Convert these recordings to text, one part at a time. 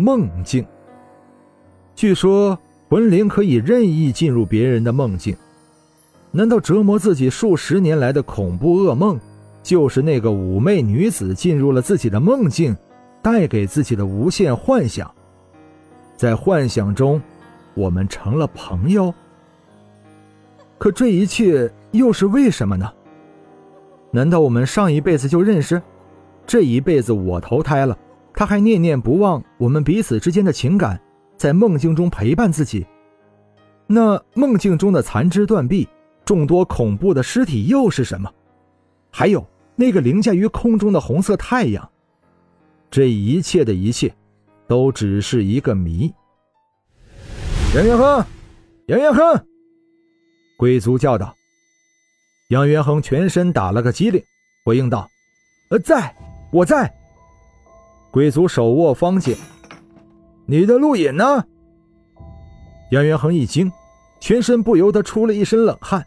梦境。据说魂灵可以任意进入别人的梦境，难道折磨自己数十年来的恐怖噩梦，就是那个妩媚女子进入了自己的梦境，带给自己的无限幻想？在幻想中，我们成了朋友。可这一切又是为什么呢？难道我们上一辈子就认识？这一辈子我投胎了，他还念念不忘我们彼此之间的情感，在梦境中陪伴自己。那梦境中的残肢断臂、众多恐怖的尸体又是什么？还有那个凌驾于空中的红色太阳，这一切的一切，都只是一个谜。杨元亨，杨元亨，鬼族叫道。杨元亨全身打了个激灵，回应道：“呃，在，我在。”鬼族手握方剑，你的录影呢？杨元亨一惊，全身不由得出了一身冷汗。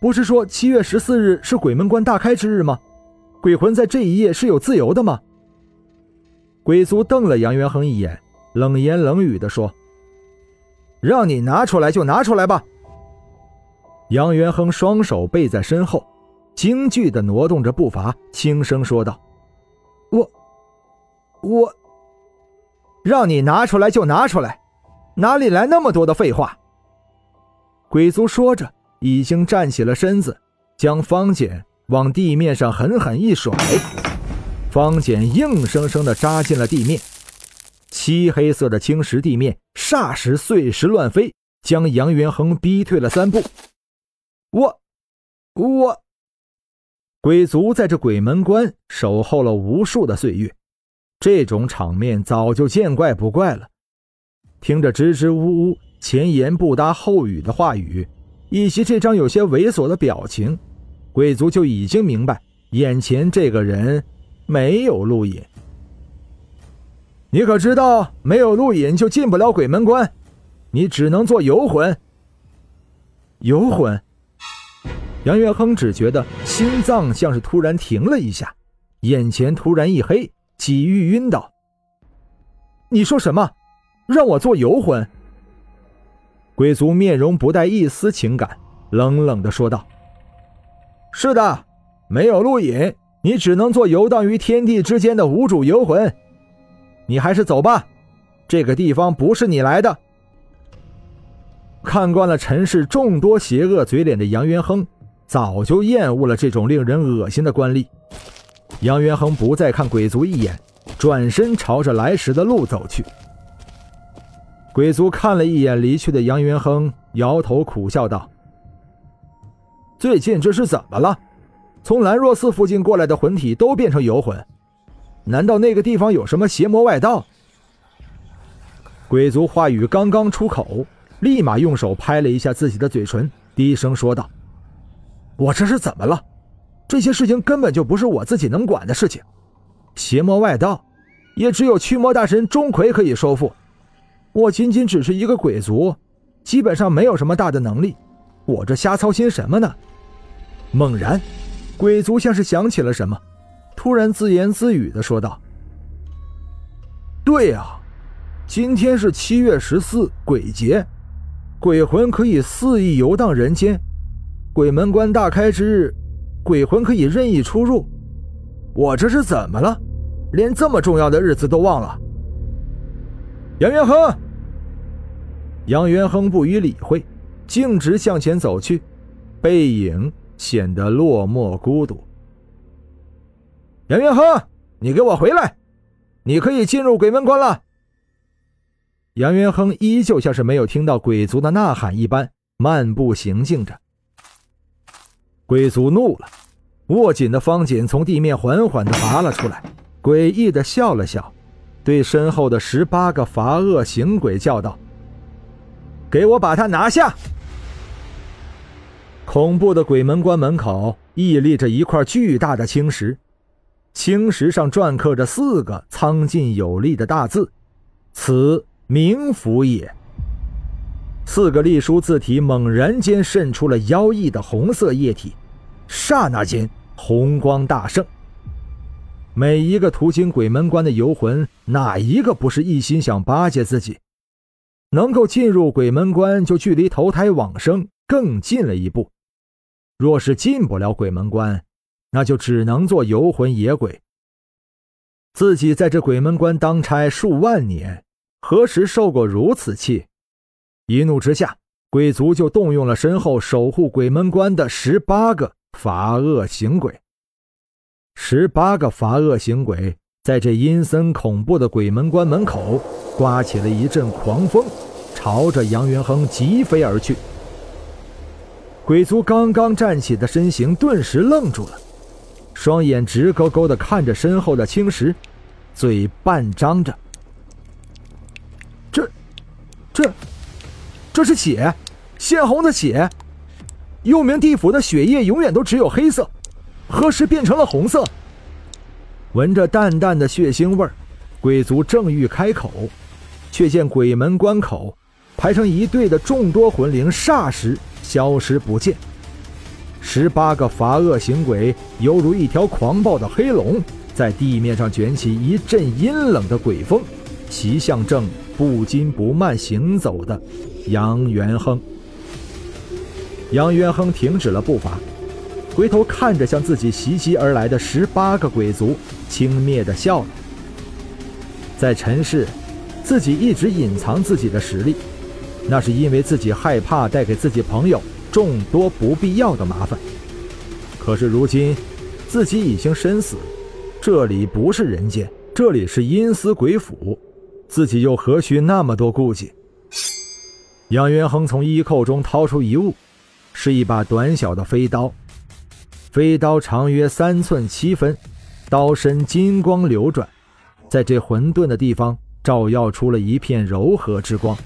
不是说七月十四日是鬼门关大开之日吗？鬼魂在这一夜是有自由的吗？鬼族瞪了杨元亨一眼，冷言冷语的说：“让你拿出来就拿出来吧。”杨元亨双手背在身后，惊惧的挪动着步伐，轻声说道：“我，我，让你拿出来就拿出来，哪里来那么多的废话？”鬼族说着，已经站起了身子，将方简往地面上狠狠一甩，方简硬生生的扎进了地面，漆黑色的青石地面霎时碎石乱飞，将杨元亨逼退了三步。我，我，鬼族在这鬼门关守候了无数的岁月，这种场面早就见怪不怪了。听着支支吾吾、前言不搭后语的话语，以及这张有些猥琐的表情，鬼族就已经明白，眼前这个人没有路引。你可知道，没有路引就进不了鬼门关，你只能做游魂。游魂。杨元亨只觉得心脏像是突然停了一下，眼前突然一黑，几欲晕倒。你说什么？让我做游魂？鬼族面容不带一丝情感，冷冷的说道：“是的，没有路引，你只能做游荡于天地之间的无主游魂。你还是走吧，这个地方不是你来的。”看惯了尘世众多邪恶嘴脸的杨元亨。早就厌恶了这种令人恶心的官吏，杨元亨不再看鬼族一眼，转身朝着来时的路走去。鬼族看了一眼离去的杨元亨，摇头苦笑道：“最近这是怎么了？从兰若寺附近过来的魂体都变成游魂，难道那个地方有什么邪魔外道？”鬼族话语刚刚出口，立马用手拍了一下自己的嘴唇，低声说道。我这是怎么了？这些事情根本就不是我自己能管的事情。邪魔外道，也只有驱魔大神钟馗可以收复。我仅仅只是一个鬼族，基本上没有什么大的能力。我这瞎操心什么呢？猛然，鬼族像是想起了什么，突然自言自语的说道：“对呀，今天是七月十四鬼节，鬼魂可以肆意游荡人间。”鬼门关大开之日，鬼魂可以任意出入。我这是怎么了？连这么重要的日子都忘了。杨元亨，杨元亨不予理会，径直向前走去，背影显得落寞孤独。杨元亨，你给我回来！你可以进入鬼门关了。杨元亨依旧像是没有听到鬼族的呐喊一般，漫步行进着。鬼族怒了，握紧的方锦从地面缓缓的拔了出来，诡异的笑了笑，对身后的十八个伐恶行鬼叫道：“给我把他拿下！”恐怖的鬼门关门口屹立着一块巨大的青石，青石上篆刻着四个苍劲有力的大字：“此冥府也。”四个隶书字体猛然间渗出了妖异的红色液体，刹那间红光大盛。每一个途经鬼门关的游魂，哪一个不是一心想巴结自己？能够进入鬼门关，就距离投胎往生更近了一步。若是进不了鬼门关，那就只能做游魂野鬼。自己在这鬼门关当差数万年，何时受过如此气？一怒之下，鬼族就动用了身后守护鬼门关的十八个罚恶行鬼。十八个罚恶行鬼在这阴森恐怖的鬼门关门口刮起了一阵狂风，朝着杨元亨疾飞而去。鬼族刚刚站起的身形顿时愣住了，双眼直勾勾地看着身后的青石，嘴半张着。这，这，这是血，鲜红的血。幽冥地府的血液永远都只有黑色。何时变成了红色？闻着淡淡的血腥味儿，鬼族正欲开口，却见鬼门关口排成一队的众多魂灵霎时消失不见。十八个罚恶行鬼犹如一条狂暴的黑龙，在地面上卷起一阵阴冷的鬼风，袭向正不紧不慢行走的杨元亨。杨元亨停止了步伐。回头看着向自己袭击而来的十八个鬼族，轻蔑地笑了。在尘世，自己一直隐藏自己的实力，那是因为自己害怕带给自己朋友众多不必要的麻烦。可是如今，自己已经身死，这里不是人间，这里是阴司鬼府，自己又何须那么多顾忌？杨元亨从衣扣中掏出一物，是一把短小的飞刀。飞刀长约三寸七分，刀身金光流转，在这混沌的地方照耀出了一片柔和之光。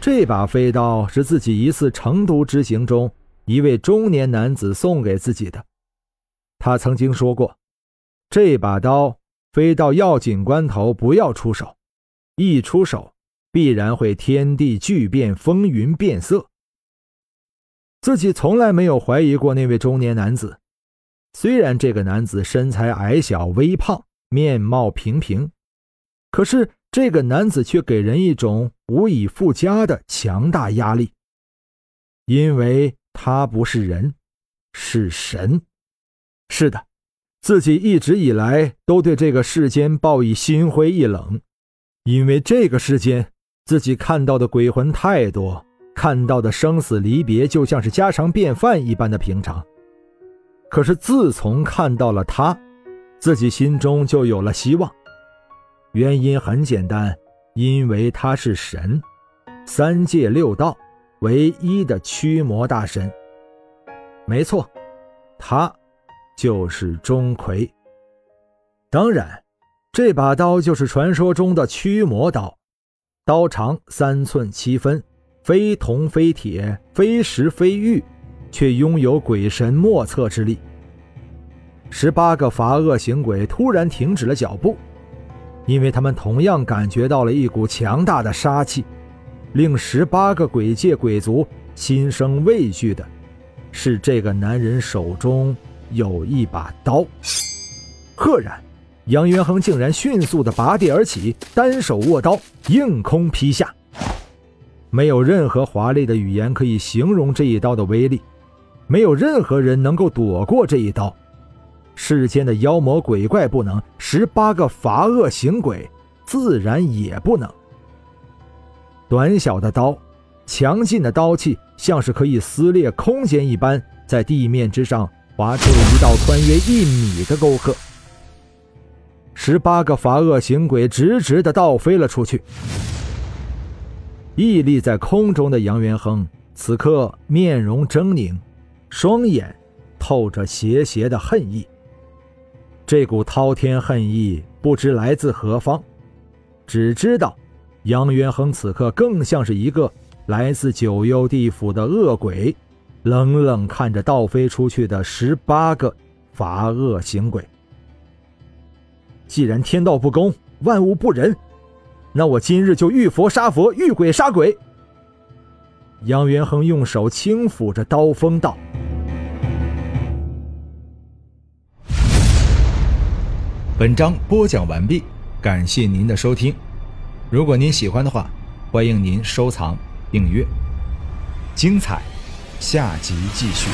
这把飞刀是自己一次成都之行中一位中年男子送给自己的。他曾经说过，这把刀飞到要紧关头不要出手，一出手必然会天地巨变，风云变色。自己从来没有怀疑过那位中年男子，虽然这个男子身材矮小、微胖，面貌平平，可是这个男子却给人一种无以复加的强大压力，因为他不是人，是神。是的，自己一直以来都对这个世间抱以心灰意冷，因为这个世间自己看到的鬼魂太多。看到的生死离别就像是家常便饭一般的平常，可是自从看到了他，自己心中就有了希望。原因很简单，因为他是神，三界六道唯一的驱魔大神。没错，他就是钟馗。当然，这把刀就是传说中的驱魔刀，刀长三寸七分。非铜非铁，非石非玉，却拥有鬼神莫测之力。十八个罚恶行鬼突然停止了脚步，因为他们同样感觉到了一股强大的杀气。令十八个鬼界鬼族心生畏惧的，是这个男人手中有一把刀。赫然，杨元亨竟然迅速地拔地而起，单手握刀，硬空劈下。没有任何华丽的语言可以形容这一刀的威力，没有任何人能够躲过这一刀。世间的妖魔鬼怪不能，十八个罚恶行鬼自然也不能。短小的刀，强劲的刀气，像是可以撕裂空间一般，在地面之上划出了一道宽约一米的沟壑。十八个罚恶行鬼直直的倒飞了出去。屹立在空中的杨元亨，此刻面容狰狞，双眼透着邪邪的恨意。这股滔天恨意不知来自何方，只知道杨元亨此刻更像是一个来自九幽地府的恶鬼，冷冷看着倒飞出去的十八个罚恶行鬼。既然天道不公，万物不仁，那我今日就遇佛杀佛，遇鬼杀鬼。杨元亨用手轻抚着刀锋，道：“本章播讲完毕，感谢您的收听。如果您喜欢的话，欢迎您收藏、订阅。精彩，下集继续。”